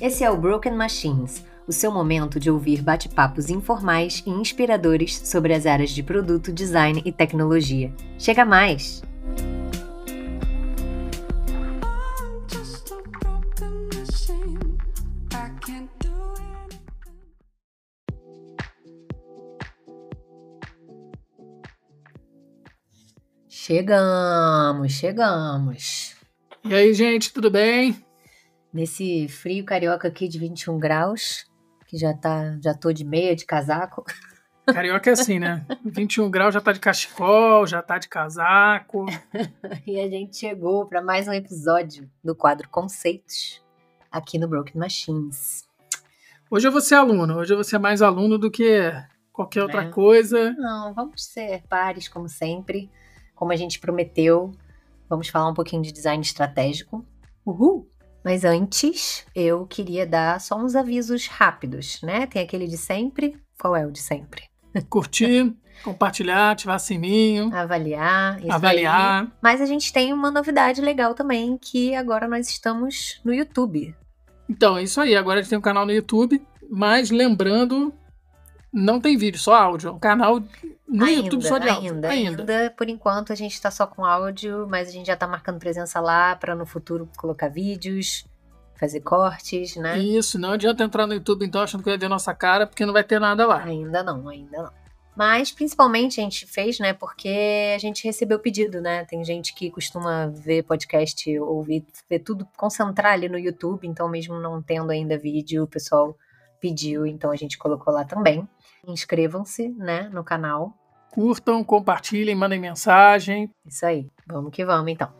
Esse é o Broken Machines, o seu momento de ouvir bate-papos informais e inspiradores sobre as áreas de produto, design e tecnologia. Chega mais! Chegamos, chegamos. E aí, gente, tudo bem? Nesse frio carioca aqui de 21 graus, que já tá, já tô de meia, de casaco. Carioca é assim, né? 21 graus já tá de cachecol, já tá de casaco. e a gente chegou para mais um episódio do quadro Conceitos aqui no Broken Machines. Hoje eu vou ser aluno, hoje eu vou ser mais aluno do que qualquer outra é. coisa. Não, vamos ser pares como sempre como a gente prometeu, vamos falar um pouquinho de design estratégico. Uhul! Mas antes, eu queria dar só uns avisos rápidos, né? Tem aquele de sempre. Qual é o de sempre? Curtir, compartilhar, ativar sininho. Avaliar. avaliar. Aí. Mas a gente tem uma novidade legal também, que agora nós estamos no YouTube. Então, é isso aí. Agora a gente tem um canal no YouTube. Mas lembrando não tem vídeo, só áudio. É um canal no ainda, YouTube só de áudio. Ainda, ainda, ainda. Por enquanto a gente está só com áudio, mas a gente já está marcando presença lá para no futuro colocar vídeos, fazer cortes, né? Isso, não adianta entrar no YouTube então achando que vai ver nossa cara, porque não vai ter nada lá. Ainda não, ainda não. Mas principalmente a gente fez, né? Porque a gente recebeu pedido, né? Tem gente que costuma ver podcast, ouvir, ver tudo, concentrar ali no YouTube, então mesmo não tendo ainda vídeo, o pessoal pediu, então a gente colocou lá também. Inscrevam-se, né, no canal. Curtam, compartilhem, mandem mensagem. Isso aí. Vamos que vamos, então.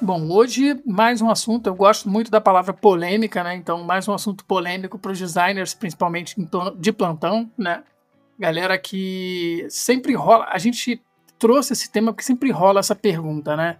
Bom, hoje mais um assunto. Eu gosto muito da palavra polêmica, né? Então, mais um assunto polêmico para os designers, principalmente de plantão, né? Galera que sempre rola. A gente trouxe esse tema porque sempre rola essa pergunta, né?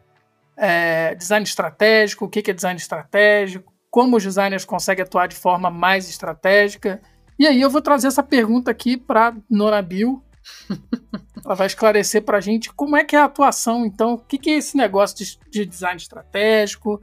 É, design estratégico, o que é design estratégico, como os designers conseguem atuar de forma mais estratégica. E aí eu vou trazer essa pergunta aqui para Nora Bill. Ela vai esclarecer para a gente como é que é a atuação, então, o que, é esse negócio de, de design estratégico,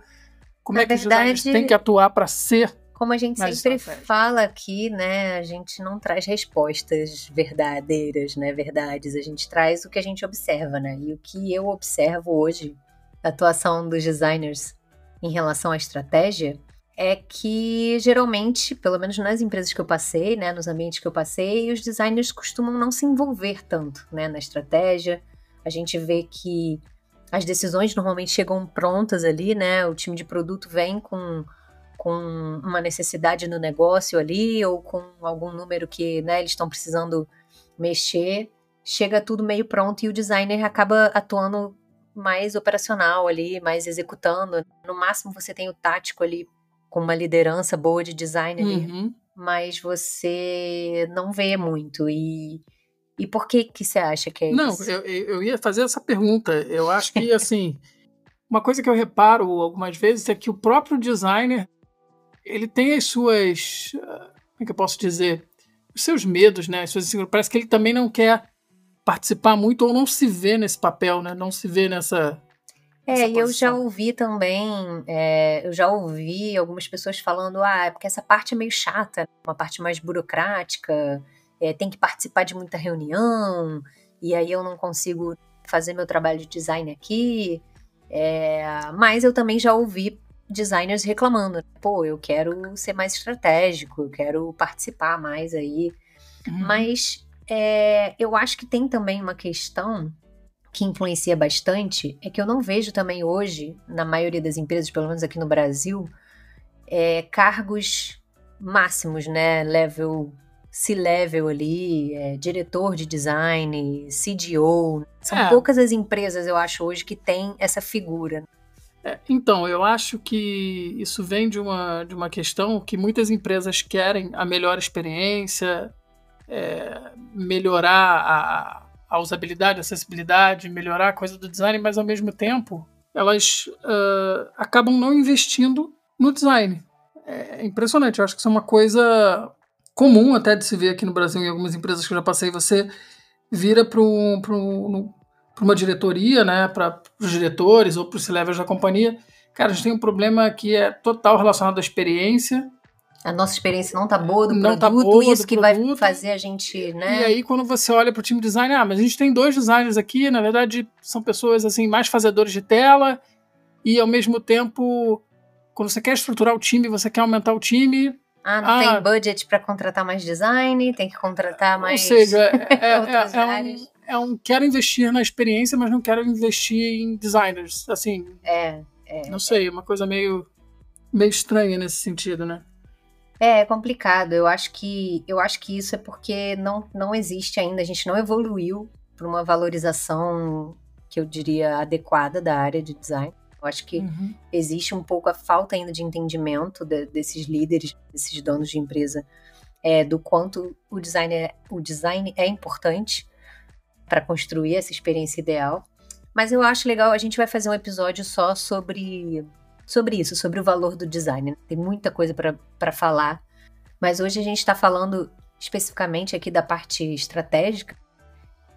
como Na é que verdade, os designers têm que atuar para ser como a gente sempre fala aqui, né, a gente não traz respostas verdadeiras, né, verdades, a gente traz o que a gente observa, né? E o que eu observo hoje atuação dos designers em relação à estratégia é que geralmente, pelo menos nas empresas que eu passei, né, nos ambientes que eu passei, os designers costumam não se envolver tanto, né, na estratégia. A gente vê que as decisões normalmente chegam prontas ali, né? O time de produto vem com, com uma necessidade no negócio ali ou com algum número que, né, eles estão precisando mexer. Chega tudo meio pronto e o designer acaba atuando mais operacional ali, mais executando. No máximo você tem o tático ali com uma liderança boa de design ali, uhum. mas você não vê muito e e por que que você acha que é não, isso? Não, eu, eu ia fazer essa pergunta. Eu acho que assim, uma coisa que eu reparo algumas vezes é que o próprio designer ele tem as suas, como é que eu posso dizer, os seus medos, né? As suas, parece que ele também não quer participar muito ou não se vê nesse papel, né? Não se vê nessa. É, e eu já ouvi também, é, eu já ouvi algumas pessoas falando, ah, é porque essa parte é meio chata, uma parte mais burocrática, é, tem que participar de muita reunião, e aí eu não consigo fazer meu trabalho de design aqui. É, mas eu também já ouvi designers reclamando, pô, eu quero ser mais estratégico, eu quero participar mais aí. Uhum. Mas é, eu acho que tem também uma questão que influencia bastante, é que eu não vejo também hoje, na maioria das empresas, pelo menos aqui no Brasil, é, cargos máximos, né? Level, C-level ali, é, diretor de design, CDO. São é. poucas as empresas, eu acho, hoje que tem essa figura. É, então, eu acho que isso vem de uma, de uma questão que muitas empresas querem a melhor experiência, é, melhorar a, a, usabilidade, a acessibilidade, melhorar a coisa do design, mas ao mesmo tempo elas uh, acabam não investindo no design. É impressionante, eu acho que isso é uma coisa comum até de se ver aqui no Brasil em algumas empresas que eu já passei. Você vira para o para uma diretoria, né, para os diretores ou para os levels da companhia, cara, a gente tem um problema que é total relacionado à experiência. A nossa experiência não tá boa do não tá produto, tá boa isso que produto. vai fazer a gente, né? E aí quando você olha para o time design, ah, mas a gente tem dois designers aqui, na verdade são pessoas assim mais fazedores de tela e ao mesmo tempo quando você quer estruturar o time, você quer aumentar o time, ah, não ah, tem budget para contratar mais design, tem que contratar mais. Ou seja, é, é, é, um, é, um, Quero investir na experiência, mas não quero investir em designers. Assim. É. é não sei, uma coisa meio, meio estranha nesse sentido, né? É, é complicado. Eu acho que eu acho que isso é porque não, não existe ainda, a gente não evoluiu para uma valorização que eu diria adequada da área de design. Eu acho que uhum. existe um pouco a falta ainda de entendimento de, desses líderes, desses donos de empresa, é, do quanto o design é, o design é importante para construir essa experiência ideal. Mas eu acho legal, a gente vai fazer um episódio só sobre, sobre isso, sobre o valor do design. Tem muita coisa para falar, mas hoje a gente está falando especificamente aqui da parte estratégica.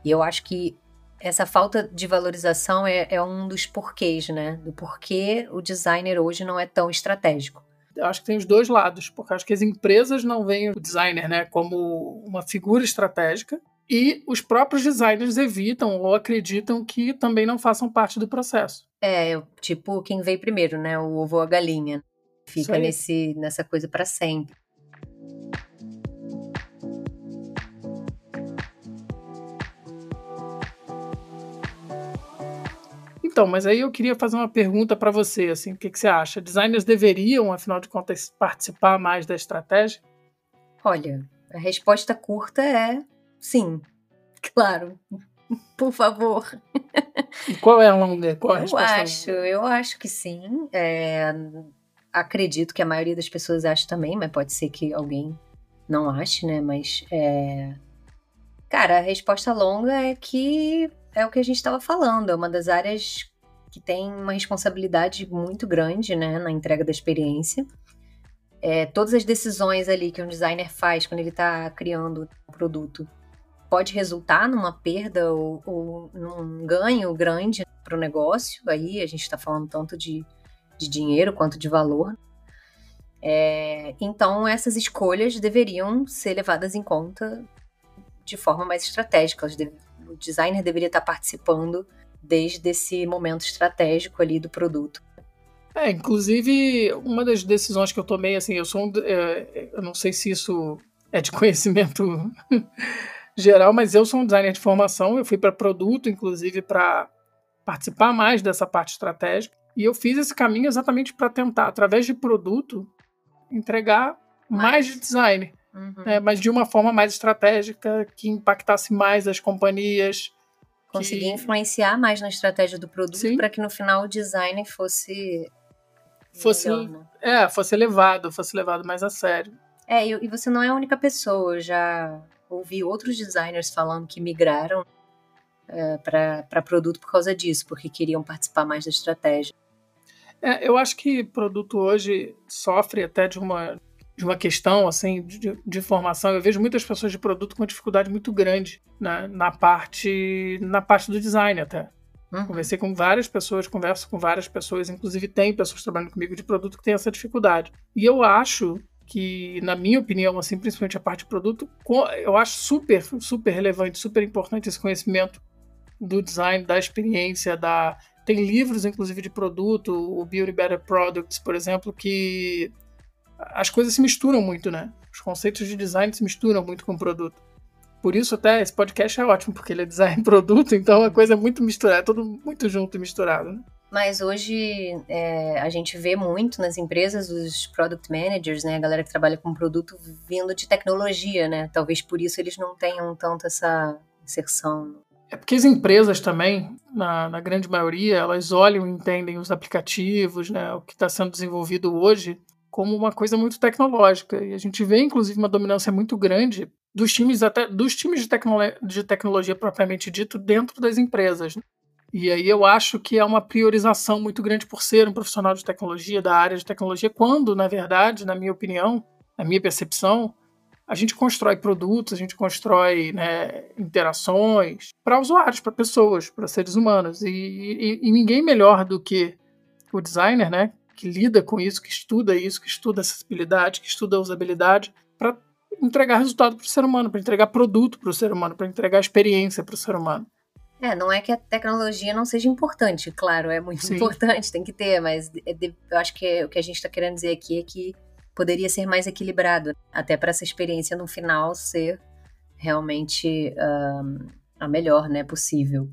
E eu acho que essa falta de valorização é, é, um dos porquês, né? Do porquê o designer hoje não é tão estratégico. Eu acho que tem os dois lados, porque acho que as empresas não veem o designer né, como uma figura estratégica e os próprios designers evitam ou acreditam que também não façam parte do processo. É, tipo quem veio primeiro, né? O ovo ou a galinha. Fica nesse, nessa coisa para sempre. Então, mas aí eu queria fazer uma pergunta para você, assim, o que, que, você acha? Designers deveriam, afinal de contas, participar mais da estratégia? Olha, a resposta curta é sim. Claro. Por favor. Qual é a longa? Qual é a eu resposta acho, longa? eu acho que sim. É, acredito que a maioria das pessoas acha também, mas pode ser que alguém não ache, né? Mas é... Cara, a resposta longa é que é o que a gente estava falando, é uma das áreas que tem uma responsabilidade muito grande né, na entrega da experiência. É, todas as decisões ali que um designer faz quando ele está criando um produto pode resultar numa perda ou, ou num ganho grande para o negócio. Aí a gente está falando tanto de, de dinheiro quanto de valor. É, então essas escolhas deveriam ser levadas em conta de forma mais estratégica. O designer deveria estar participando desde esse momento estratégico ali do produto. É, inclusive, uma das decisões que eu tomei, assim, eu sou um, é, eu não sei se isso é de conhecimento geral, mas eu sou um designer de formação, eu fui para produto, inclusive, para participar mais dessa parte estratégica, e eu fiz esse caminho exatamente para tentar, através de produto, entregar mais, mais de design uhum. né, mas de uma forma mais estratégica, que impactasse mais as companhias. Conseguir que... influenciar mais na estratégia do produto para que no final o design fosse. Fosse, melhor, né? é, fosse levado, fosse levado mais a sério. É, e, você não é a única pessoa, já ouvi outros designers falando que migraram é, para produto por causa disso, porque queriam participar mais da estratégia. É, eu acho que produto hoje sofre até de uma de uma questão assim de, de, formação. Eu vejo muitas pessoas de produto com dificuldade muito grande né, na parte na parte do design até. Uhum. Conversei com várias pessoas, converso com várias pessoas, inclusive tem pessoas trabalhando comigo de produto que têm essa dificuldade. E eu acho que, na minha opinião, assim, principalmente a parte de produto, eu acho super, super relevante, super importante esse conhecimento do design, da experiência, da tem livros, inclusive, de produto, o Beauty Better Products, por exemplo, que as coisas se misturam muito, né? Os conceitos de design se misturam muito com o produto. Por isso até esse podcast é ótimo, porque ele é design produto, então a coisa é muito misturada, é tudo muito junto e misturado, né? Mas hoje é, a gente vê muito nas empresas os product managers, né, a galera que trabalha com produto vindo de tecnologia, né? Talvez por isso eles não tenham tanto essa inserção. É porque as empresas também, na, na grande maioria, elas olham e entendem os aplicativos, né, o que está sendo desenvolvido hoje, como uma coisa muito tecnológica. E a gente vê, inclusive, uma dominância muito grande dos times até dos times de, tecno de tecnologia propriamente dito dentro das empresas. E aí eu acho que é uma priorização muito grande por ser um profissional de tecnologia, da área de tecnologia, quando, na verdade, na minha opinião, na minha percepção, a gente constrói produtos, a gente constrói né, interações para usuários, para pessoas, para seres humanos. E, e, e, ninguém melhor do que o designer, né, que lida com isso, que estuda isso, que estuda acessibilidade, que estuda usabilidade, para entregar resultado para o ser humano, para entregar produto para o ser humano, para entregar experiência para o ser humano. É, não é que a tecnologia não seja importante, claro, é muito Sim. importante, tem que ter, mas é eu acho que o que a gente está querendo dizer aqui é que poderia ser mais equilibrado, até para essa experiência no final ser realmente um, a melhor né, possível.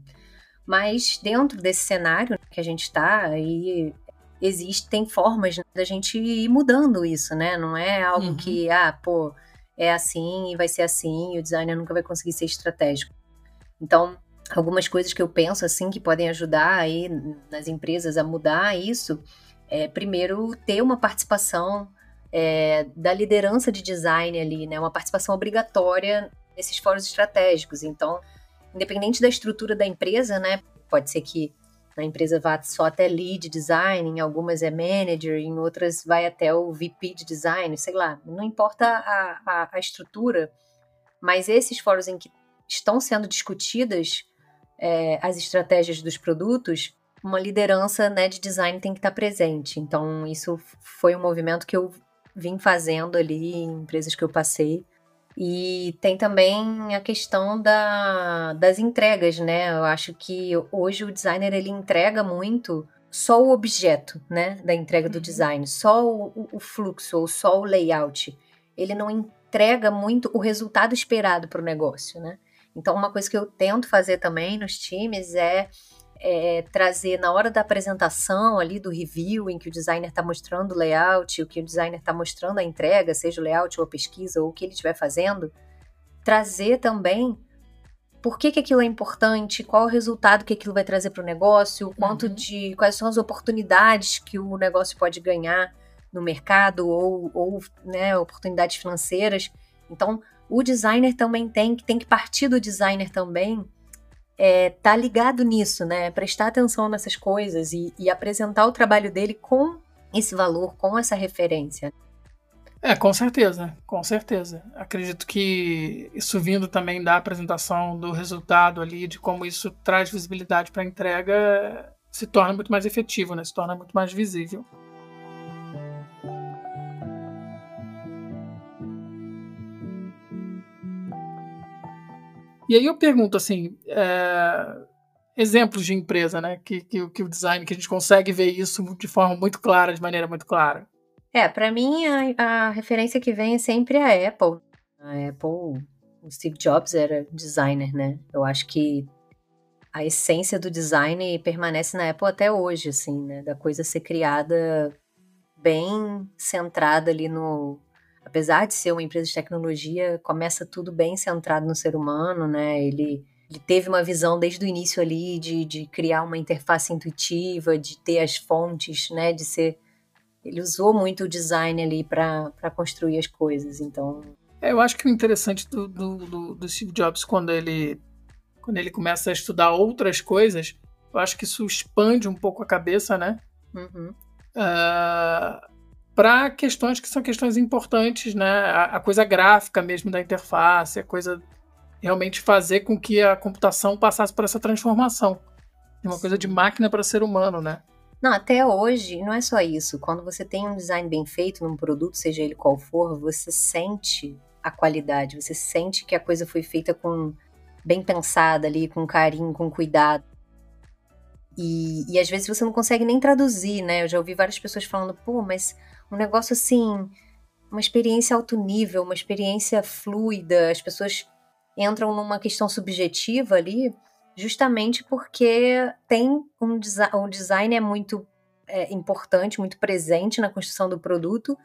Mas dentro desse cenário que a gente está, aí existem formas da gente ir mudando isso, né? Não é algo uhum. que, ah, pô, é assim e vai ser assim, e o designer nunca vai conseguir ser estratégico. Então, algumas coisas que eu penso assim que podem ajudar aí nas empresas a mudar isso é primeiro ter uma participação é, da liderança de design ali, né? Uma participação obrigatória nesses fóruns estratégicos. Então, independente da estrutura da empresa, né? Pode ser que a empresa vá só até lead design, em algumas é manager, em outras vai até o VP de design, sei lá. Não importa a, a, a estrutura, mas esses fóruns em que estão sendo discutidas é, as estratégias dos produtos, uma liderança né, de design tem que estar presente. Então, isso foi um movimento que eu vim fazendo ali em empresas que eu passei. E tem também a questão da, das entregas, né? Eu acho que hoje o designer ele entrega muito só o objeto, né, da entrega do uhum. design, só o, o fluxo ou só o layout. Ele não entrega muito o resultado esperado para o negócio, né? Então, uma coisa que eu tento fazer também nos times é é, trazer na hora da apresentação ali do review, em que o designer está mostrando o layout, o que o designer está mostrando a entrega, seja o layout ou a pesquisa ou o que ele estiver fazendo, trazer também por que, que aquilo é importante, qual o resultado que aquilo vai trazer para o negócio, quanto uhum. de quais são as oportunidades que o negócio pode ganhar no mercado ou, ou né, oportunidades financeiras. Então, o designer também tem, tem que partir do designer também é, tá ligado nisso, né? Prestar atenção nessas coisas e, e apresentar o trabalho dele com esse valor, com essa referência. É, com certeza, com certeza. Acredito que isso vindo também da apresentação do resultado ali, de como isso traz visibilidade para a entrega, se torna muito mais efetivo, né? Se torna muito mais visível. E aí eu pergunto assim, é, exemplos de empresa, né? Que, que, que, o design, que a gente consegue ver isso de forma muito clara, de maneira muito clara. É, para mim a, a, referência que vem é sempre a Apple. A Apple, o Steve Jobs era designer, né? Eu acho que a essência do design permanece na Apple até hoje, assim, né? Da coisa ser criada bem centrada ali no, apesar de ser uma empresa de tecnologia, começa tudo bem centrado no ser humano, né? Ele, ele teve uma visão desde o início ali de, de criar uma interface intuitiva, de ter as fontes, né? De ser. Ele usou muito o design ali para construir as coisas, então. É, eu acho que o interessante do, do, do, do Steve Jobs quando ele quando ele começa a estudar outras coisas, eu acho que isso expande um pouco a cabeça, né? Uhum. Uh, para questões que são questões importantes, né? A, a, coisa gráfica mesmo da interface, a coisa realmente fazer com que a computação passasse por essa transformação de uma coisa de máquina para ser humano, né? Não, até hoje não é só isso. Quando você tem um design bem feito num produto, seja ele qual for, você sente a qualidade, você sente que a coisa foi feita com bem pensada ali, com carinho, com cuidado. E, e às vezes você não consegue nem traduzir, né? Eu já ouvi várias pessoas falando, pô, mas um negócio assim, uma experiência alto nível, uma experiência fluida, as pessoas entram numa questão subjetiva ali, justamente porque tem um, desi um design é muito é, importante, muito presente na construção do produto,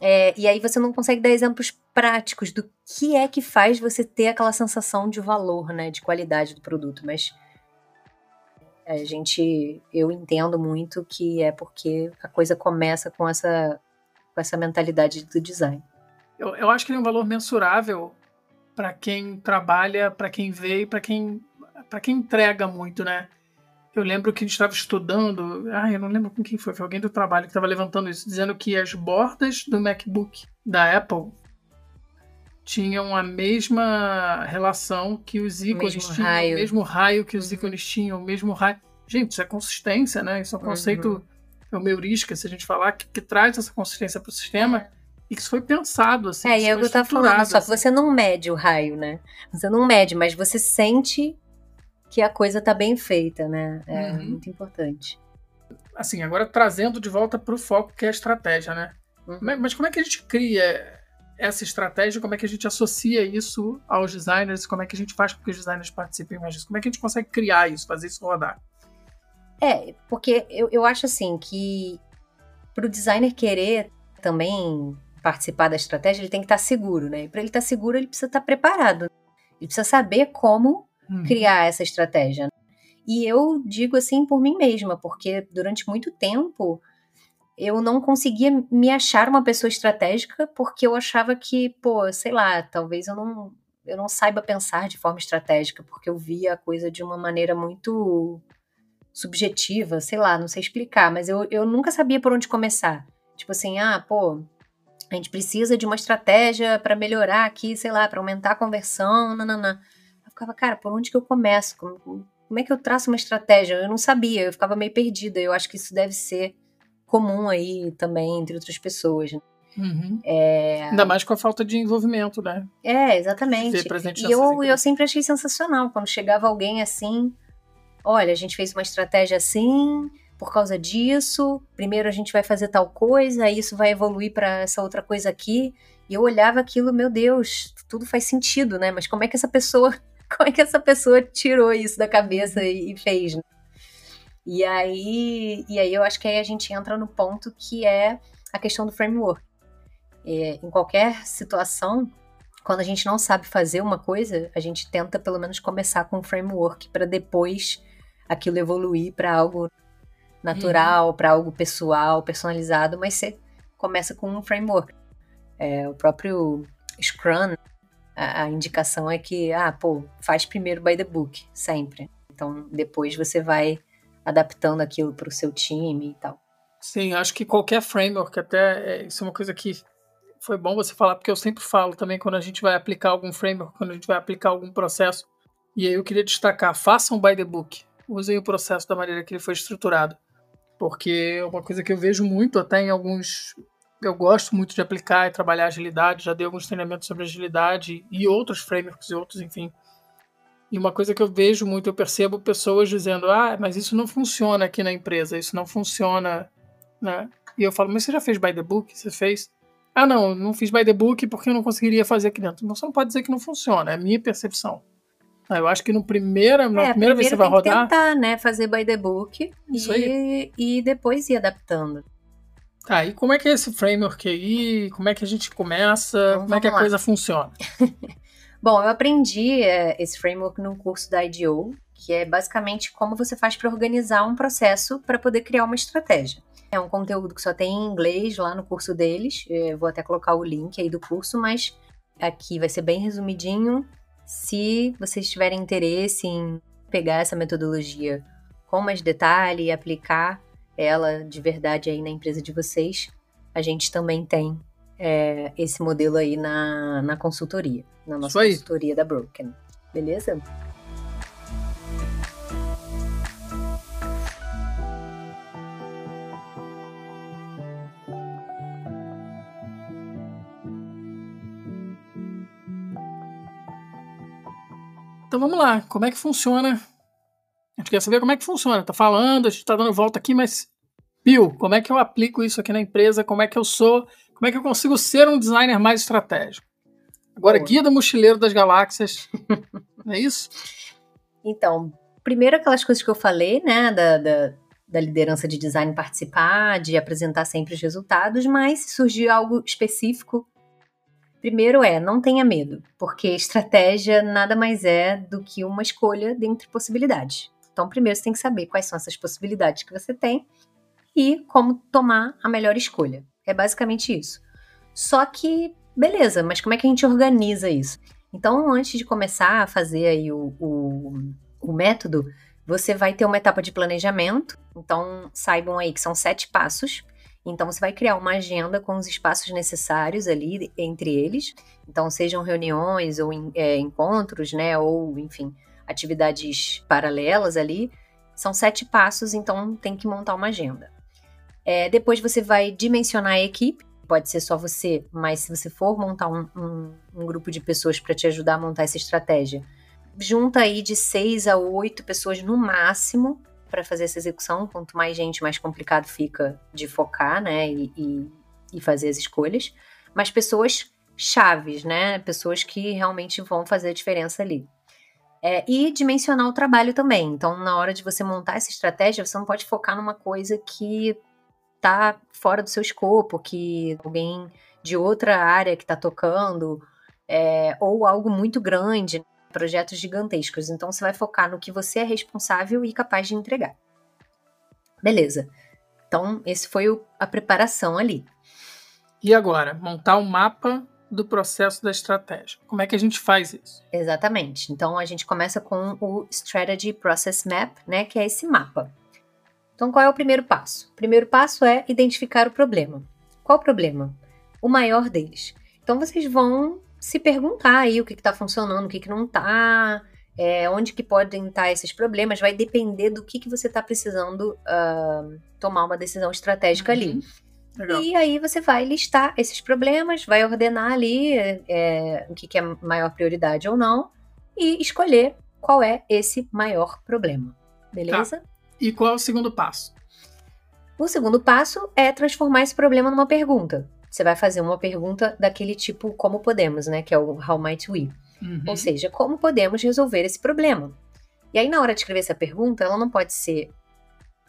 é, e aí você não consegue dar exemplos práticos do que é que faz você ter aquela sensação de valor, né, de qualidade do produto, mas a gente, eu entendo muito que é porque a coisa começa com essa, com essa mentalidade do design. Eu, eu acho que ele é um valor mensurável para quem trabalha, para quem vê e para quem, para quem entrega muito, né? Eu lembro que a gente estava estudando, ah, eu não lembro com quem foi, foi alguém do trabalho que estava levantando isso, dizendo que as bordas do MacBook da Apple tinham a mesma relação que os ícones Mesmo tinham, raio. o mesmo raio que os Uhum. ícones tinham, o mesmo raio. Gente, isso é consistência, né? Isso é um conceito, Uhum. é uma heurística, se a gente falar, que, que traz essa consistência para o sistema e que isso foi pensado, assim. É, e é o que eu tava falando, só que assim. você não mede o raio, né? Você não mede, mas você sente que a coisa tá bem feita, né? É Uhum. muito importante. Assim, agora trazendo de volta para o foco que é a estratégia, né? Uhum. Mas como é que a gente cria essa estratégia? Como é que a gente associa isso aos designers? Como é que a gente faz com que os designers participem mais disso? Como é que a gente consegue criar isso, fazer isso rodar? É, porque eu, eu acho assim que pro designer querer também participar da estratégia, ele tem que estar seguro, né? E para ele estar seguro, ele precisa estar preparado. Ele precisa saber como Uhum. criar essa estratégia. E eu digo assim por mim mesma, porque durante muito tempo eu não conseguia me achar uma pessoa estratégica porque eu achava que, pô, sei lá, talvez eu não eu não saiba pensar de forma estratégica, porque eu via a coisa de uma maneira muito subjetiva, sei lá, não sei explicar, mas eu, eu nunca sabia por onde começar. Tipo assim, ah, pô, a gente precisa de uma estratégia para melhorar aqui, sei lá, para aumentar a conversão, nananã. Eu ficava, cara, por onde que eu começo? Como, como é que eu traço uma estratégia? Eu não sabia, eu ficava meio perdida. Eu acho que isso deve ser comum aí também entre outras pessoas. né? Uhum. É, Ainda mais com a falta de envolvimento, né? é exatamente. E eu, eu sempre achei sensacional quando chegava alguém assim. Olha, a gente fez uma estratégia assim, por causa disso. Primeiro a gente vai fazer tal coisa, aí isso vai evoluir para essa outra coisa aqui. E eu olhava aquilo, meu Deus, tudo faz sentido, né? Mas como é que essa pessoa, como é que essa pessoa tirou isso da cabeça e, e fez? né? E aí, e aí eu acho que aí a gente entra no ponto que é a questão do framework. É, em qualquer situação, quando a gente não sabe fazer uma coisa, a gente tenta pelo menos começar com um framework para depois aquilo evoluir para algo natural, para algo pessoal, personalizado, mas você começa com um framework. É, o próprio Scrum, a, a indicação é que, ah, pô, faz primeiro by the book, sempre. Então, depois você vai adaptando aquilo para o seu time e tal. Sim, acho que qualquer framework, até é, isso é uma coisa que foi bom você falar, porque eu sempre falo também quando a gente vai aplicar algum framework, quando a gente vai aplicar algum processo. E aí eu queria destacar, façam by the book. Usem o processo da maneira que ele foi estruturado. Porque é uma coisa que eu vejo muito até em alguns. Eu gosto muito de aplicar e trabalhar agilidade, já dei alguns treinamentos sobre agilidade e outros frameworks e outros, enfim. E uma coisa que eu vejo muito, eu percebo pessoas dizendo: ah, mas isso não funciona aqui na empresa, isso não funciona né? E eu falo, mas você já fez by the book? Você fez? Ah, não, não fiz by the book porque eu não conseguiria fazer aqui dentro. Você não pode dizer que não funciona, é a minha percepção. Ah, eu acho que no primeira, na É, primeira vez que você vai rodar. tentar, né, fazer by the book Isso e, e depois ir adaptando. Tá, e como é que é esse framework aí? Como é que a gente começa? Então, como é que a lá. coisa funciona? Bom, eu aprendi é, esse framework num curso da IDEO, que é basicamente como você faz para organizar um processo para poder criar uma estratégia. É um conteúdo que só tem em inglês lá no curso deles. Eu vou até colocar o link aí do curso, mas aqui vai ser bem resumidinho. Se vocês tiverem interesse em pegar essa metodologia com mais detalhe e aplicar ela de verdade aí na empresa de vocês, a gente também tem é, esse modelo aí na, na consultoria, na nossa consultoria da Broken. Beleza? Então vamos lá, como é que funciona? A gente quer saber como é que funciona. Tá falando, a gente tá dando volta aqui, mas. Bill, como é que eu aplico isso aqui na empresa? Como é que eu sou? Como é que eu consigo ser um designer mais estratégico? Agora, Boa. guia do mochileiro das galáxias. é isso? Então, primeiro aquelas coisas que eu falei, né, da, da, da liderança de design participar, de apresentar sempre os resultados, mas se surgir algo específico, primeiro é, não tenha medo, porque estratégia nada mais é do que uma escolha dentre possibilidades. Então, primeiro você tem que saber quais são essas possibilidades que você tem e como tomar a melhor escolha. É basicamente isso. Só que, beleza, mas como é que a gente organiza isso? Então, antes de começar a fazer aí o, o, o método, você vai ter uma etapa de planejamento. Então, saibam aí que são sete passos. Então você vai criar uma agenda com os espaços necessários ali entre eles. Então sejam reuniões ou é, encontros, né? Ou enfim atividades paralelas ali. São sete passos, então tem que montar uma agenda. É, depois você vai dimensionar a equipe. Pode ser só você, mas se você for montar um, um, um grupo de pessoas para te ajudar a montar essa estratégia, junta aí de seis a oito pessoas no máximo para fazer essa execução. Quanto mais gente, mais complicado fica de focar, né? E, e, e fazer as escolhas. Mas pessoas chaves, né? Pessoas que realmente vão fazer a diferença ali. É, e dimensionar o trabalho também. Então, na hora de você montar essa estratégia, você não pode focar numa coisa que tá fora do seu escopo, que alguém de outra área que está tocando, é, ou algo muito grande projetos gigantescos. Então você vai focar no que você é responsável e capaz de entregar. Beleza. Então, esse foi o, a preparação ali. E agora, montar um mapa do processo da estratégia. Como é que a gente faz isso? Exatamente. Então a gente começa com o Strategy Process Map, né, que é esse mapa. Então qual é o primeiro passo? O primeiro passo é identificar o problema. Qual o problema? O maior deles. Então vocês vão se perguntar aí o que está funcionando, o que, que não está, é, onde que podem estar tá esses problemas, vai depender do que, que você está precisando uh, tomar uma decisão estratégica uhum. ali. Legal. E aí você vai listar esses problemas, vai ordenar ali é, o que, que é maior prioridade ou não, e escolher qual é esse maior problema. Beleza? Tá. E qual é o segundo passo? O segundo passo é transformar esse problema numa pergunta você vai fazer uma pergunta daquele tipo como podemos, né? Que é o How might we? Uhum. Ou seja, como podemos resolver esse problema? E aí, na hora de escrever essa pergunta, ela não pode ser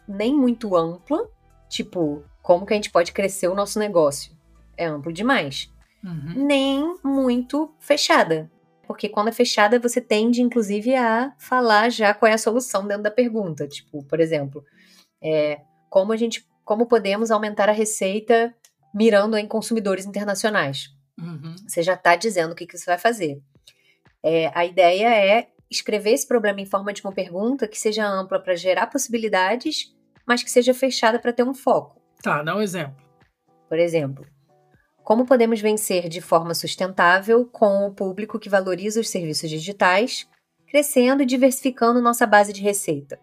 nem muito ampla, tipo, como que a gente pode crescer o nosso negócio? É amplo demais. Uhum. Nem muito fechada. Porque quando é fechada, você tende, inclusive, a falar já qual é a solução dentro da pergunta. Tipo, por exemplo, é, como a gente. Como podemos aumentar a receita mirando em consumidores internacionais. Uhum. Você já está dizendo o que, que você vai fazer. É, a ideia é escrever esse problema em forma de uma pergunta que seja ampla para gerar possibilidades, mas que seja fechada para ter um foco. Tá, dá um exemplo. Por exemplo, como podemos vencer de forma sustentável com o público que valoriza os serviços digitais, crescendo e diversificando nossa base de receita?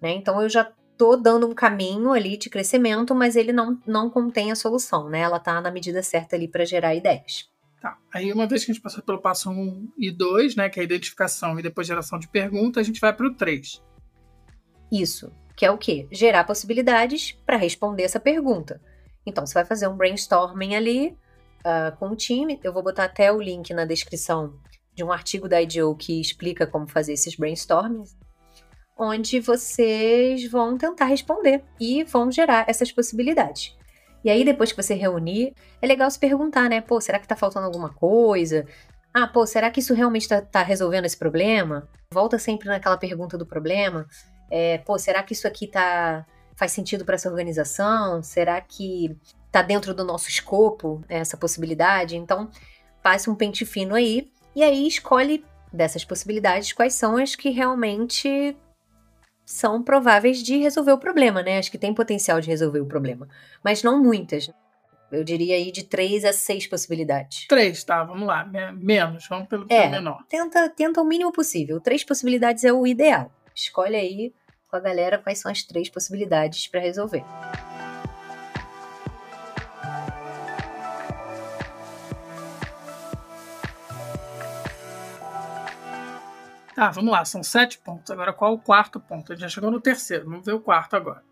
Né? Então, eu já tô dando um caminho ali de crescimento, mas ele não, não contém a solução, né? Ela tá na medida certa ali para gerar ideias. Tá. Aí, uma vez que a gente passou pelo passo 1 e 2, né, que é a identificação e depois geração de perguntas, a gente vai para o 3. Isso, que é o quê? Gerar possibilidades para responder essa pergunta. Então, você vai fazer um brainstorming ali uh, com o time. Eu vou botar até o link na descrição de um artigo da IDEO que explica como fazer esses brainstormings onde vocês vão tentar responder e vão gerar essas possibilidades. E aí, depois que você reunir, é legal se perguntar, né? Pô, será que tá faltando alguma coisa? Ah, pô, será que isso realmente tá, tá resolvendo esse problema? Volta sempre naquela pergunta do problema. É, pô, será que isso aqui tá faz sentido para essa organização? Será que tá dentro do nosso escopo essa possibilidade? Então, passe um pente fino aí e aí escolhe dessas possibilidades quais são as que realmente são prováveis de resolver o problema, né? Acho que tem potencial de resolver o problema. Mas não muitas. Eu diria aí de três a seis possibilidades. Três, tá? Vamos lá. Menos, vamos pelo, é, menor. Tenta, tenta o mínimo possível. Três possibilidades é o ideal. Escolhe aí com a galera quais são as três possibilidades para resolver. Tá, vamos lá, são sete pontos. Agora qual o quarto ponto? A gente já chegou no terceiro, vamos ver o quarto agora.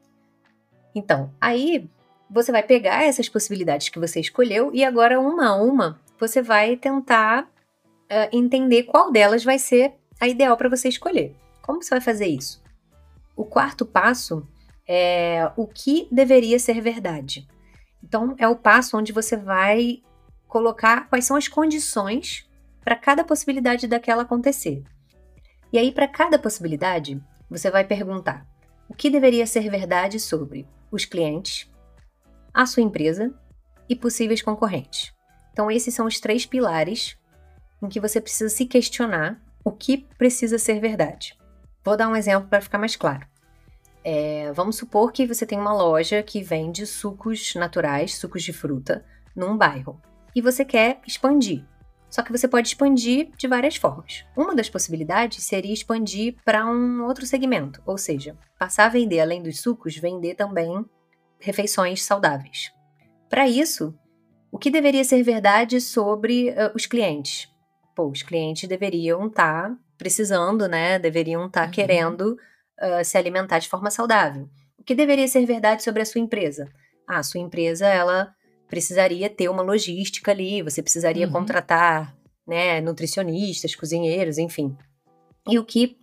Então, aí você vai pegar essas possibilidades que você escolheu e agora, uma a uma, você vai tentar uh, entender qual delas vai ser a ideal para você escolher. Como você vai fazer isso? O quarto passo é o que deveria ser verdade. Então, é o passo onde você vai colocar quais são as condições para cada possibilidade daquela acontecer. E aí, para cada possibilidade, você vai perguntar o que deveria ser verdade sobre os clientes, a sua empresa e possíveis concorrentes. Então, esses são os três pilares em que você precisa se questionar o que precisa ser verdade. Vou dar um exemplo para ficar mais claro. É, vamos supor que você tem uma loja que vende sucos naturais, sucos de fruta, num bairro. E você quer expandir. Só que você pode expandir de várias formas. Uma das possibilidades seria expandir para um outro segmento, ou seja, passar a vender, além dos sucos, vender também refeições saudáveis. Para isso, o que deveria ser verdade sobre uh, os clientes? Pô, os clientes deveriam estar tá precisando, né? Deveriam estar tá uhum. querendo uh, se alimentar de forma saudável. O que deveria ser verdade sobre a sua empresa? Ah, a sua empresa, ela precisaria ter uma logística ali, você precisaria uhum. contratar né, nutricionistas, cozinheiros, enfim. E o que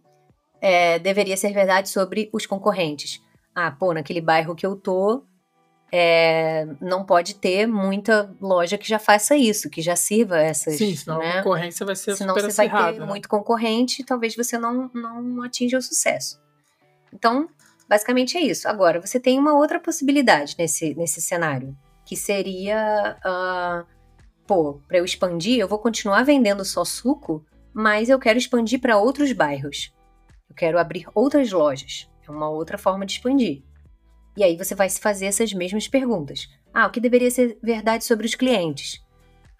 é, deveria ser verdade sobre os concorrentes? Ah, pô, naquele bairro que eu tô, é, não pode ter muita loja que já faça isso, que já sirva essas. Sim, senão né? a concorrência vai ser senão super você acirrada, vai ter né? muito concorrente e talvez você não, não atinja o sucesso. Então, basicamente é isso. Agora, você tem uma outra possibilidade nesse, nesse cenário, que seria, uh, pô, para eu expandir, eu vou continuar vendendo só suco, mas eu quero expandir para outros bairros. Eu quero abrir outras lojas. É uma outra forma de expandir. E aí você vai se fazer essas mesmas perguntas. Ah, o que deveria ser verdade sobre os clientes?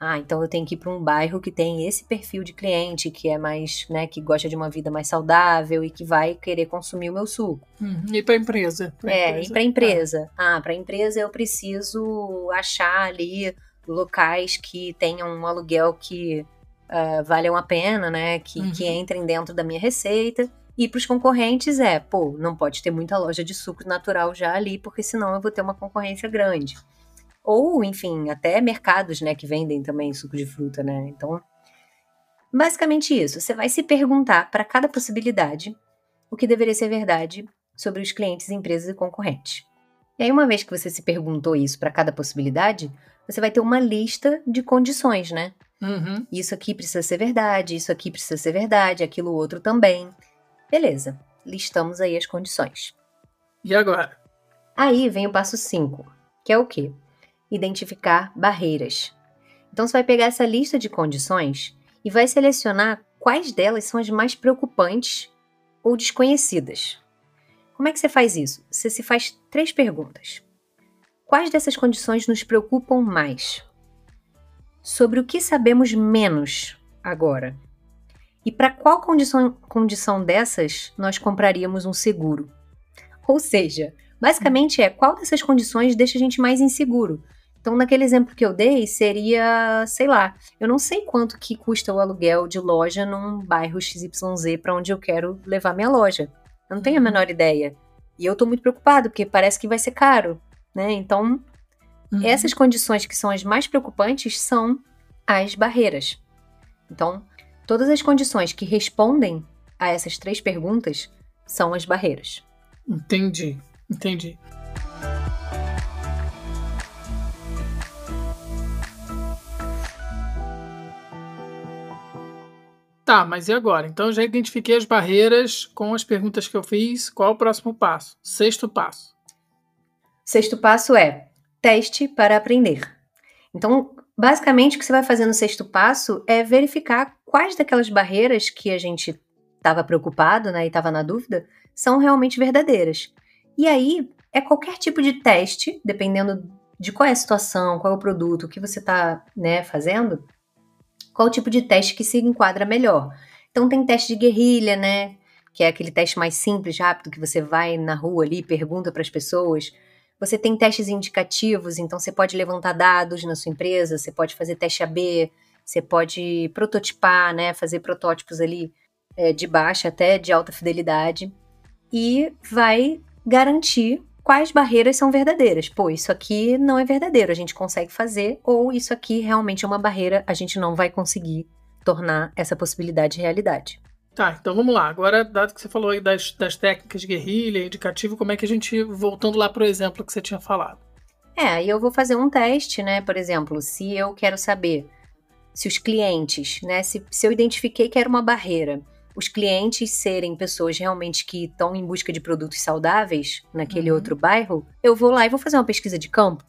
Ah, então eu tenho que ir para um bairro que tem esse perfil de cliente, que é mais, né, que gosta de uma vida mais saudável e que vai querer consumir o meu suco. Uhum. E para a empresa? Pra é, empresa. e para a empresa. Ah, para a empresa eu preciso achar ali locais que tenham um aluguel que uh, valham a pena, né, que, uhum. que entrem dentro da minha receita. E para os concorrentes é, pô, não pode ter muita loja de suco natural já ali, porque senão eu vou ter uma concorrência grande. Ou, enfim, até mercados, né, que vendem também suco de fruta, né? Então, basicamente isso. Você vai se perguntar para cada possibilidade o que deveria ser verdade sobre os clientes, empresas e concorrentes. E aí, uma vez que você se perguntou isso para cada possibilidade, você vai ter uma lista de condições, né? Uhum. Isso aqui precisa ser verdade, isso aqui precisa ser verdade, aquilo outro também. Beleza, listamos aí as condições. E agora? Aí vem o passo 5, que é o quê? identificar barreiras. Então você vai pegar essa lista de condições e vai selecionar quais delas são as mais preocupantes ou desconhecidas. Como é que você faz isso? Você se faz três perguntas. Quais dessas condições nos preocupam mais? Sobre o que sabemos menos agora? E para qual condição, condição dessas nós compraríamos um seguro? Ou seja, basicamente é qual dessas condições deixa a gente mais inseguro? Então, naquele exemplo que eu dei, seria, sei lá, eu não sei quanto que custa o aluguel de loja num bairro XYZ para onde eu quero levar minha loja. Eu não tenho a uhum. menor ideia. E eu tô muito preocupado, porque parece que vai ser caro, né? Então, uhum. essas condições que são as mais preocupantes são as barreiras. Então, todas as condições que respondem a essas três perguntas são as barreiras. Entendi, entendi. Tá, mas e agora? Então eu já identifiquei as barreiras com as perguntas que eu fiz. Qual o próximo passo? Sexto passo. Sexto passo é teste para aprender. Então, basicamente, o que você vai fazer no sexto passo é verificar quais daquelas barreiras que a gente estava preocupado né, e estava na dúvida são realmente verdadeiras. E aí, é qualquer tipo de teste, dependendo de qual é a situação, qual é o produto, o que você está né, fazendo, qual tipo de teste que se enquadra melhor. Então tem teste de guerrilha, né? Que é aquele teste mais simples, rápido, que você vai na rua ali, pergunta para as pessoas. Você tem testes indicativos, então você pode levantar dados na sua empresa, você pode fazer teste AB, você pode prototipar, né? Fazer protótipos ali é, de baixa até de alta fidelidade. E vai garantir quais barreiras são verdadeiras. Pô, isso aqui não é verdadeiro, a gente consegue fazer, ou isso aqui realmente é uma barreira, a gente não vai conseguir tornar essa possibilidade realidade. Tá, então vamos lá. Agora, dado que você falou aí das, das técnicas de guerrilha, indicativo, como é que a gente, voltando lá para o exemplo que você tinha falado? É, aí eu vou fazer um teste, né? Por exemplo, se eu quero saber se os clientes, né? Se, se eu identifiquei que era uma barreira, os clientes serem pessoas realmente que estão em busca de produtos saudáveis naquele uhum. outro bairro, eu vou lá e vou fazer uma pesquisa de campo.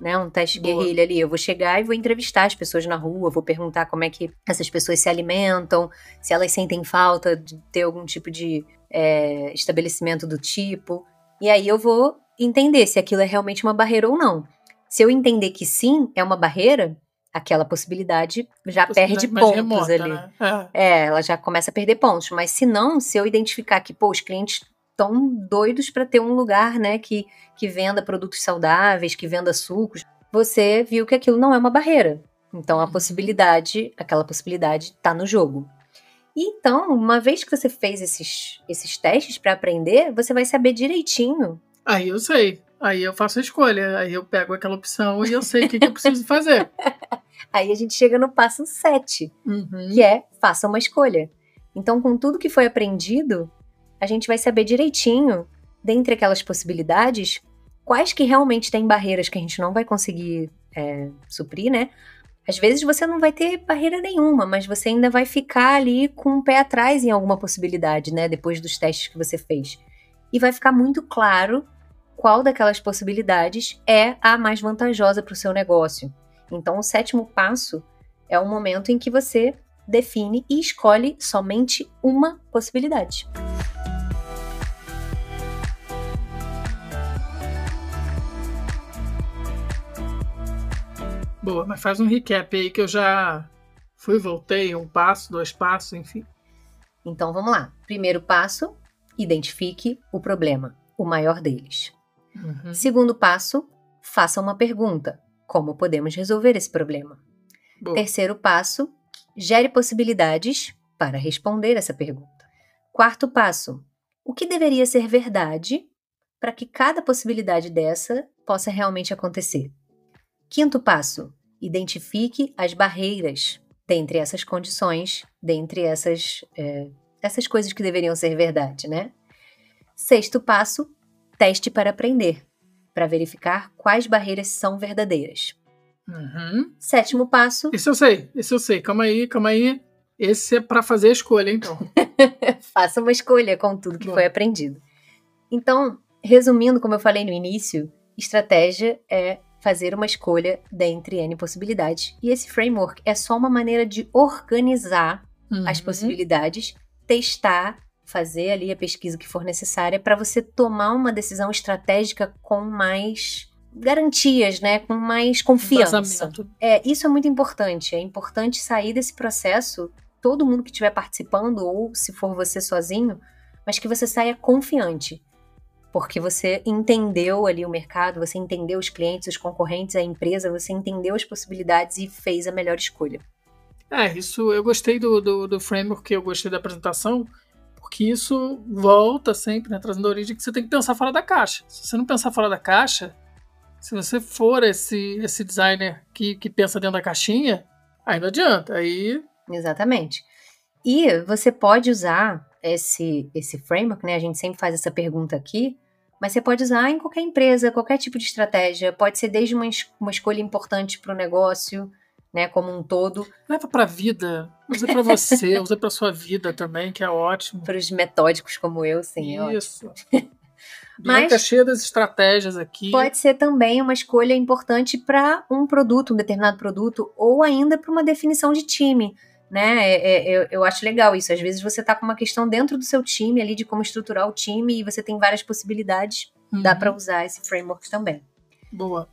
Né, um teste Boa. guerrilha ali. Eu vou chegar e vou entrevistar as pessoas na rua, vou perguntar como é que essas pessoas se alimentam, se elas sentem falta de ter algum tipo de é, estabelecimento do tipo. E aí eu vou entender se aquilo é realmente uma barreira ou não. Se eu entender que sim, é uma barreira, aquela possibilidade já possibilidade perde pontos remota, ali. Né? É. é. ela já começa a perder pontos. Mas se não, se eu identificar que, pô, os clientes estão doidos para ter um lugar, né, que, que venda produtos saudáveis, que venda sucos, você viu que aquilo não é uma barreira. Então a uhum. possibilidade, aquela possibilidade está no jogo. E então, uma vez que você fez esses, esses testes para aprender, você vai saber direitinho. Aí eu sei. Aí eu faço a escolha. Aí eu pego aquela opção e eu sei o que, que eu preciso fazer. Aí a gente chega no passo 7, uhum. que é faça uma escolha. Então, com tudo que foi aprendido, a gente vai saber direitinho, dentre aquelas possibilidades, quais que realmente têm barreiras que a gente não vai conseguir é, suprir, né? Às vezes você não vai ter barreira nenhuma, mas você ainda vai ficar ali com o pé atrás em alguma possibilidade, né? Depois dos testes que você fez. E vai ficar muito claro qual daquelas possibilidades é a mais vantajosa para o seu negócio. Então, o sétimo passo é o momento em que você define e escolhe somente uma possibilidade. Boa, mas faz um recap aí que eu já fui, voltei, um passo, dois passos, enfim. Então vamos lá. Primeiro passo, identifique o problema, o maior deles. Uhum. Segundo passo, faça uma pergunta: como podemos resolver esse problema? Boa. Terceiro passo, gere possibilidades para responder essa pergunta. Quarto passo, o que deveria ser verdade para que cada possibilidade dessa possa realmente acontecer? Quinto passo: identifique as barreiras dentre essas condições, dentre essas, é, essas coisas que deveriam ser verdade, né? Sexto passo: teste para aprender, para verificar quais barreiras são verdadeiras. Uhum. Sétimo passo. Isso eu sei, isso eu sei. Calma aí, calma aí. Esse é para fazer a escolha, então. Faça uma escolha com tudo que Bom. foi aprendido. Então, resumindo, como eu falei no início, estratégia é fazer uma escolha dentre N possibilidades. E esse framework é só uma maneira de organizar uhum. as possibilidades, testar, fazer ali a pesquisa que for necessária para você tomar uma decisão estratégica com mais garantias, né, com mais confiança. É, isso é muito importante. É importante sair desse processo, todo mundo que estiver participando ou se for você sozinho, mas que você saia confiante porque você entendeu ali o mercado, você entendeu os clientes, os concorrentes, a empresa, você entendeu as possibilidades e fez a melhor escolha. É, isso eu gostei do, do, do framework, eu gostei da apresentação, porque isso volta sempre, né, trazendo a origem que você tem que pensar fora da caixa. Se você não pensar fora da caixa, se você for esse, esse designer que, que pensa dentro da caixinha, aí não adianta. Aí. Exatamente. E você pode usar esse, esse framework, né? A gente sempre faz essa pergunta aqui, mas você pode usar em qualquer empresa, qualquer tipo de estratégia. Pode ser desde uma, uma escolha importante para o negócio, né, como um todo. Leva para a vida, usa para você, usa para sua vida também, que é ótimo. Para os metódicos como eu, sim, é Isso. Mas é cheia das estratégias aqui. Pode ser também uma escolha importante para um produto, um determinado produto, ou ainda para uma definição de time né? É, é, eu, eu acho legal isso. Às vezes você tá com uma questão dentro do seu time ali de como estruturar o time e você tem várias possibilidades. Uhum. Dá para usar esse framework também. Boa.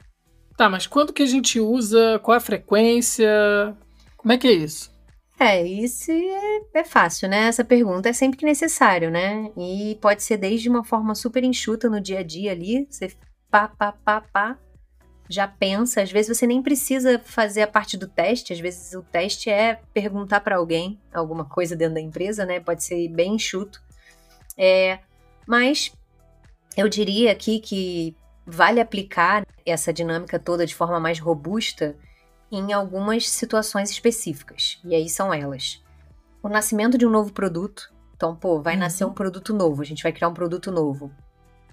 Tá, mas quando que a gente usa? Qual a frequência? Como é que é isso? É, isso é, é, fácil, né? Essa pergunta é sempre que necessário, né? E pode ser desde uma forma super enxuta no dia a dia ali, você pá, pá, pá, pá, já pensa. Às vezes você nem precisa fazer a parte do teste, às vezes o teste é perguntar para alguém alguma coisa dentro da empresa, né? Pode ser bem enxuto. É, mas eu diria aqui que vale aplicar essa dinâmica toda de forma mais robusta em algumas situações específicas. E aí são elas. O nascimento de um novo produto. Então, pô, vai uhum. nascer um produto novo, a gente vai criar um produto novo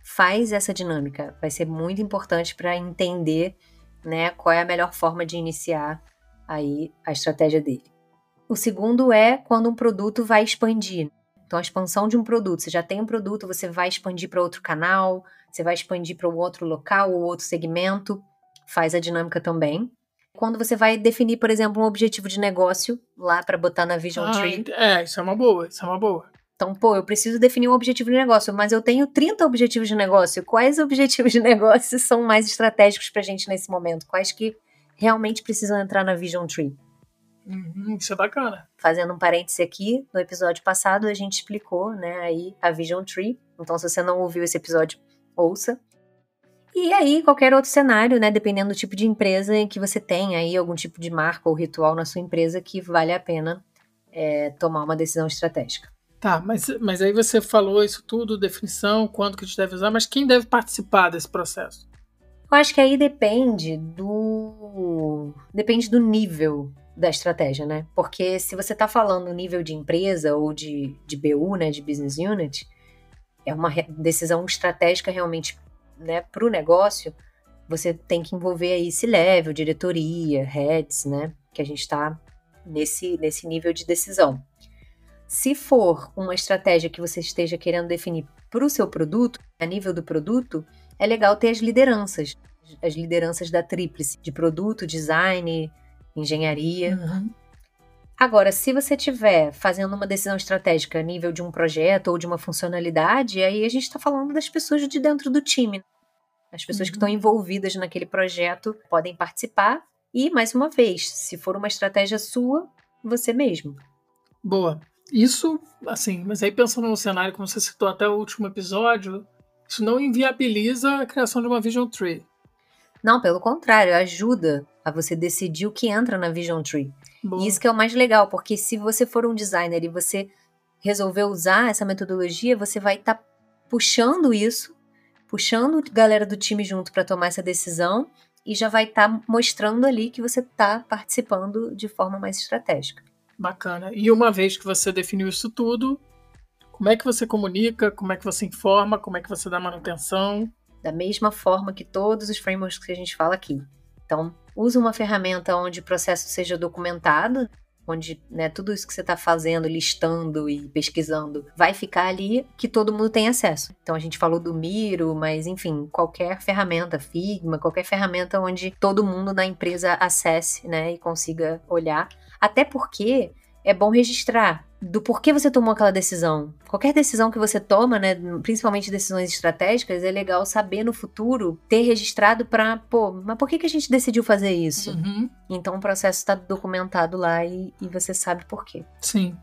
faz essa dinâmica. Vai ser muito importante para entender né, qual é a melhor forma de iniciar aí a estratégia dele. O segundo é quando um produto vai expandir. Então, a expansão de um produto. Você já tem um produto, você vai expandir para outro canal, você vai expandir para um outro local ou outro segmento. Faz a dinâmica também. Quando você vai definir, por exemplo, um objetivo de negócio lá para botar na Vision ah, Tree. É, isso é uma boa, isso é uma boa. Então, pô, eu preciso definir um objetivo de negócio, mas eu tenho 30 objetivos de negócio. Quais objetivos de negócio são mais estratégicos pra gente nesse momento? Quais que realmente precisam entrar na Vision Tree? Uhum, isso é bacana. Fazendo um parêntese aqui, no episódio passado a gente explicou, né, aí a Vision Tree. Então, se você não ouviu esse episódio, ouça. E aí, qualquer outro cenário, né, dependendo do tipo de empresa em que você tem aí algum tipo de marca ou ritual na sua empresa que vale a pena é, tomar uma decisão estratégica. Tá, mas, mas aí você falou isso tudo, definição, quando que a gente deve usar, mas quem deve participar desse processo? Eu acho que aí depende do. Depende do nível da estratégia, né? Porque se você está falando nível de empresa ou de, de BU, né, de business unit, é uma decisão estratégica realmente, né, para o negócio, você tem que envolver aí esse level, diretoria, heads, né, que a gente está nesse, nesse nível de decisão. Se for uma estratégia que você esteja querendo definir para o seu produto, a nível do produto, é legal ter as lideranças, as lideranças da tríplice, de produto, design, engenharia. Uhum. Agora, se você estiver fazendo uma decisão estratégica a nível de um projeto ou de uma funcionalidade, aí a gente está falando das pessoas de dentro do time. As pessoas uhum. que estão envolvidas naquele projeto podem participar e, mais uma vez, se for uma estratégia sua, você mesmo. Boa. Isso, assim, mas aí pensando no cenário, como você citou até o último episódio, isso não inviabiliza a criação de uma Vision Tree. Não, pelo contrário, ajuda a você decidir o que entra na Vision Tree. E isso que é o mais legal, porque se você for um designer e você resolver usar essa metodologia, você vai estar tá puxando isso, puxando a galera do time junto para tomar essa decisão e já vai estar tá mostrando ali que você está participando de forma mais estratégica. Bacana. E uma vez que você definiu isso tudo, como é que você comunica, como é que você informa, como é que você dá manutenção? Da mesma forma que todos os frameworks que a gente fala aqui. Então, use uma ferramenta onde o processo seja documentado, onde né, tudo isso que você está fazendo, listando e pesquisando, vai ficar ali que todo mundo tem acesso. Então a gente falou do Miro, mas enfim, qualquer ferramenta, Figma, qualquer ferramenta onde todo mundo na empresa acesse né, e consiga olhar. Até porque é bom registrar do porquê você tomou aquela decisão. Qualquer decisão que você toma, né, principalmente decisões estratégicas, é legal saber no futuro ter registrado para, pô, mas por que, que a gente decidiu fazer isso? Uhum. Então o processo está documentado lá e, e você sabe por quê. Sim.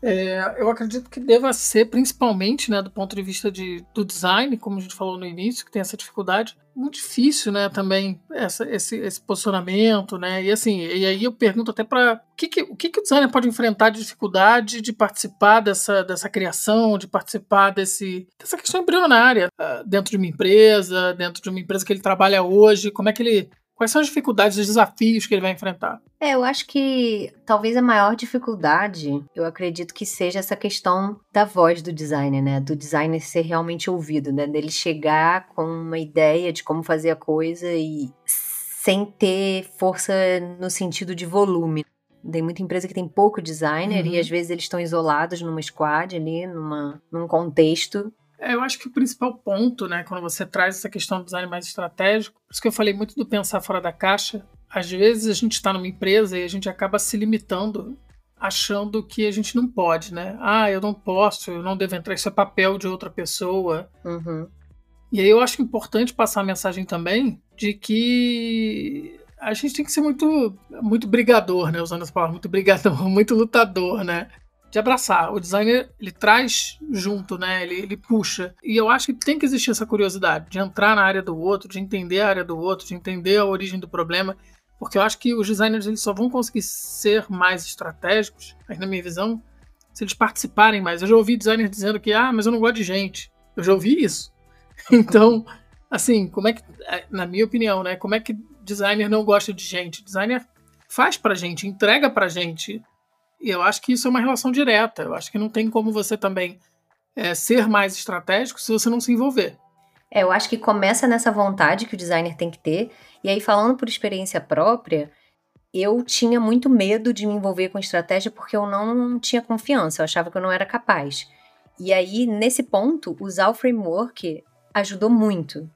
É, eu acredito que deva ser, principalmente, né, do ponto de vista de, do design, como a gente falou no início, que tem essa dificuldade, muito difícil, né, também essa, esse, esse posicionamento, né, e assim, e aí eu pergunto até para o que, que, o que, que o designer pode enfrentar de dificuldade de participar dessa, dessa criação, de participar desse, dessa questão embrionária uh, dentro de uma empresa, dentro de uma empresa que ele trabalha hoje, como é que ele Quais são as dificuldades, os desafios que ele vai enfrentar? É, eu acho que talvez a maior dificuldade, eu acredito que seja essa questão da voz do designer, né? Do designer ser realmente ouvido, né? Dele chegar com uma ideia de como fazer a coisa e sem ter força no sentido de volume. Tem muita empresa que tem pouco designer uhum. e às vezes eles estão isolados numa squad ali, numa, num contexto eu acho que o principal ponto, né, quando você traz essa questão do design mais estratégico, por isso que eu falei muito do pensar fora da caixa, às vezes a gente está numa empresa e a gente acaba se limitando, achando que a gente não pode, né? Ah, eu não posso, eu não devo entrar, isso é papel de outra pessoa. Uhum. E aí eu acho importante passar a mensagem também de que a gente tem que ser muito, muito brigador, né? Usando as palavras, muito brigador, muito lutador, né? De abraçar. O designer, ele traz junto, né? Ele, ele puxa. E eu acho que tem que existir essa curiosidade de entrar na área do outro, de entender a área do outro, de entender a origem do problema. Porque eu acho que os designers eles só vão conseguir ser mais estratégicos, aí na minha visão, se eles participarem mais. Eu já ouvi designers dizendo que, ah, mas eu não gosto de gente. Eu já ouvi isso. Então, assim, como é que, é, na minha opinião, né? Como é que designer não gosta de gente? Designer faz pra gente, entrega pra gente e eu acho que isso é uma relação direta. Eu acho que não tem como você também é, ser mais estratégico se você não se envolver. É, eu acho que começa nessa vontade que o designer tem que ter. E aí, falando por experiência própria, eu tinha muito medo de me envolver com estratégia porque eu não tinha confiança, eu achava que eu não era capaz. E aí, nesse ponto, usar o framework ajudou muito,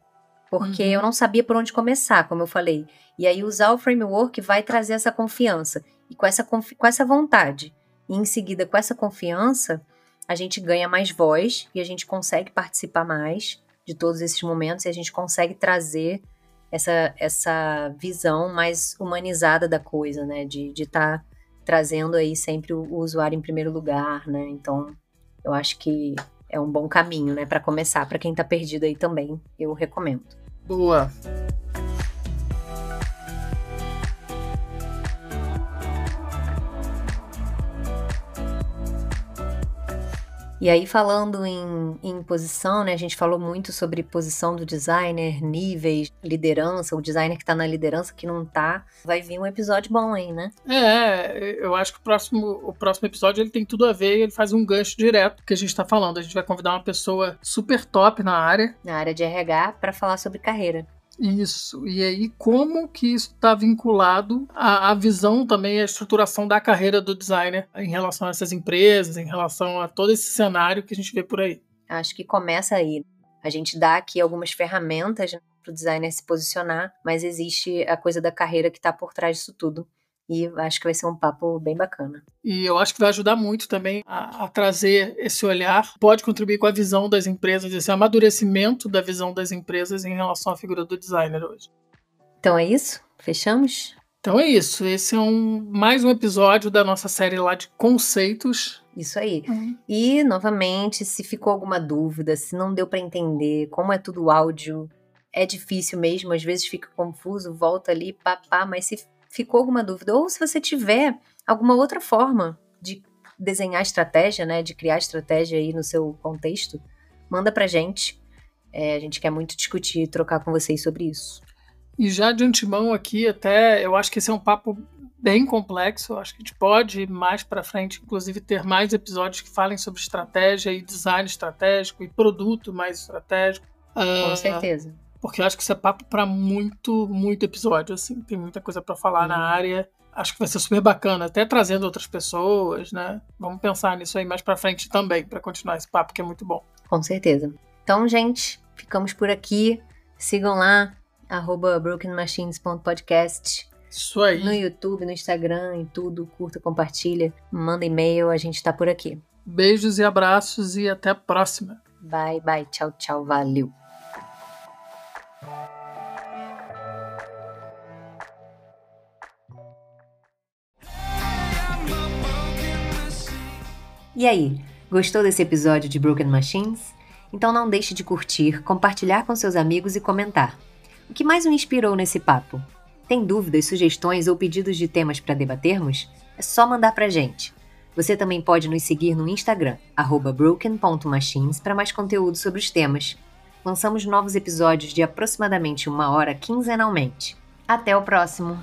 porque uhum. eu não sabia por onde começar, como eu falei. E aí, usar o framework vai trazer essa confiança. E com essa, com essa vontade, e em seguida com essa confiança, a gente ganha mais voz e a gente consegue participar mais de todos esses momentos e a gente consegue trazer essa, essa visão mais humanizada da coisa, né? De estar tá trazendo aí sempre o, o usuário em primeiro lugar, né? Então, eu acho que é um bom caminho, né, para começar. Para quem está perdido aí também, eu recomendo. Boa. E aí, falando em, em posição, né? A gente falou muito sobre posição do designer, níveis, liderança, o designer que tá na liderança, que não tá. Vai vir um episódio bom aí, né? É, eu acho que o próximo, o próximo episódio ele tem tudo a ver e ele faz um gancho direto que a gente tá falando. A gente vai convidar uma pessoa super top na área. Na área de RH, para falar sobre carreira. Isso. E aí, como que isso está vinculado à, à, visão também, à estruturação da carreira do designer em relação a essas empresas, em relação a todo esse cenário que a gente vê por aí? Acho que começa aí. A gente dá aqui algumas ferramentas para o designer se posicionar, mas existe a coisa da carreira que está por trás disso tudo. E acho que vai ser um papo bem bacana. E eu acho que vai ajudar muito também a, a, trazer esse olhar, pode contribuir com a visão das empresas, esse amadurecimento da visão das empresas em relação à figura do designer hoje. Então é isso? Fechamos? Então é isso. Esse é um mais um episódio da nossa série lá de conceitos. Isso aí. Uhum. E novamente, se ficou alguma dúvida, se não deu para entender como é tudo áudio, é difícil mesmo, às vezes fica confuso, volta ali, papá, mas se ficou alguma dúvida, ou se você tiver alguma outra forma de desenhar estratégia, né, de criar estratégia aí no seu contexto, manda pra gente. É, a gente quer muito discutir e trocar com vocês sobre isso. E já de antemão aqui, até eu acho que esse é um papo bem complexo. Eu acho que a gente pode mais para frente, inclusive, ter mais episódios que falem sobre estratégia e design estratégico e produto mais estratégico. Com uh, certeza. Porque eu acho que isso é papo para muito, muito episódio, assim. Tem muita coisa para falar uhum. na área. Acho que vai ser super bacana, até trazendo outras pessoas, né? Vamos pensar nisso aí mais para frente também, para continuar esse papo que é muito bom. Com certeza. Então, gente, ficamos por aqui. Sigam lá, arroba brokenmachines.podcast. Isso aí. No YouTube, no Instagram, em tudo. Curta, compartilha, manda e-mail, a gente tá por aqui. Beijos e abraços e até a próxima. Bye, bye. Tchau, tchau. Valeu. E aí, gostou desse episódio de Broken Machines? Então não deixe de curtir, compartilhar com seus amigos e comentar. O que mais o inspirou nesse papo? Tem dúvidas, sugestões ou pedidos de temas para debatermos? É só mandar pra gente. Você também pode nos seguir no Instagram, broken.machines, para mais conteúdo sobre os temas lançamos novos episódios de aproximadamente uma hora quinzenalmente. Até o próximo!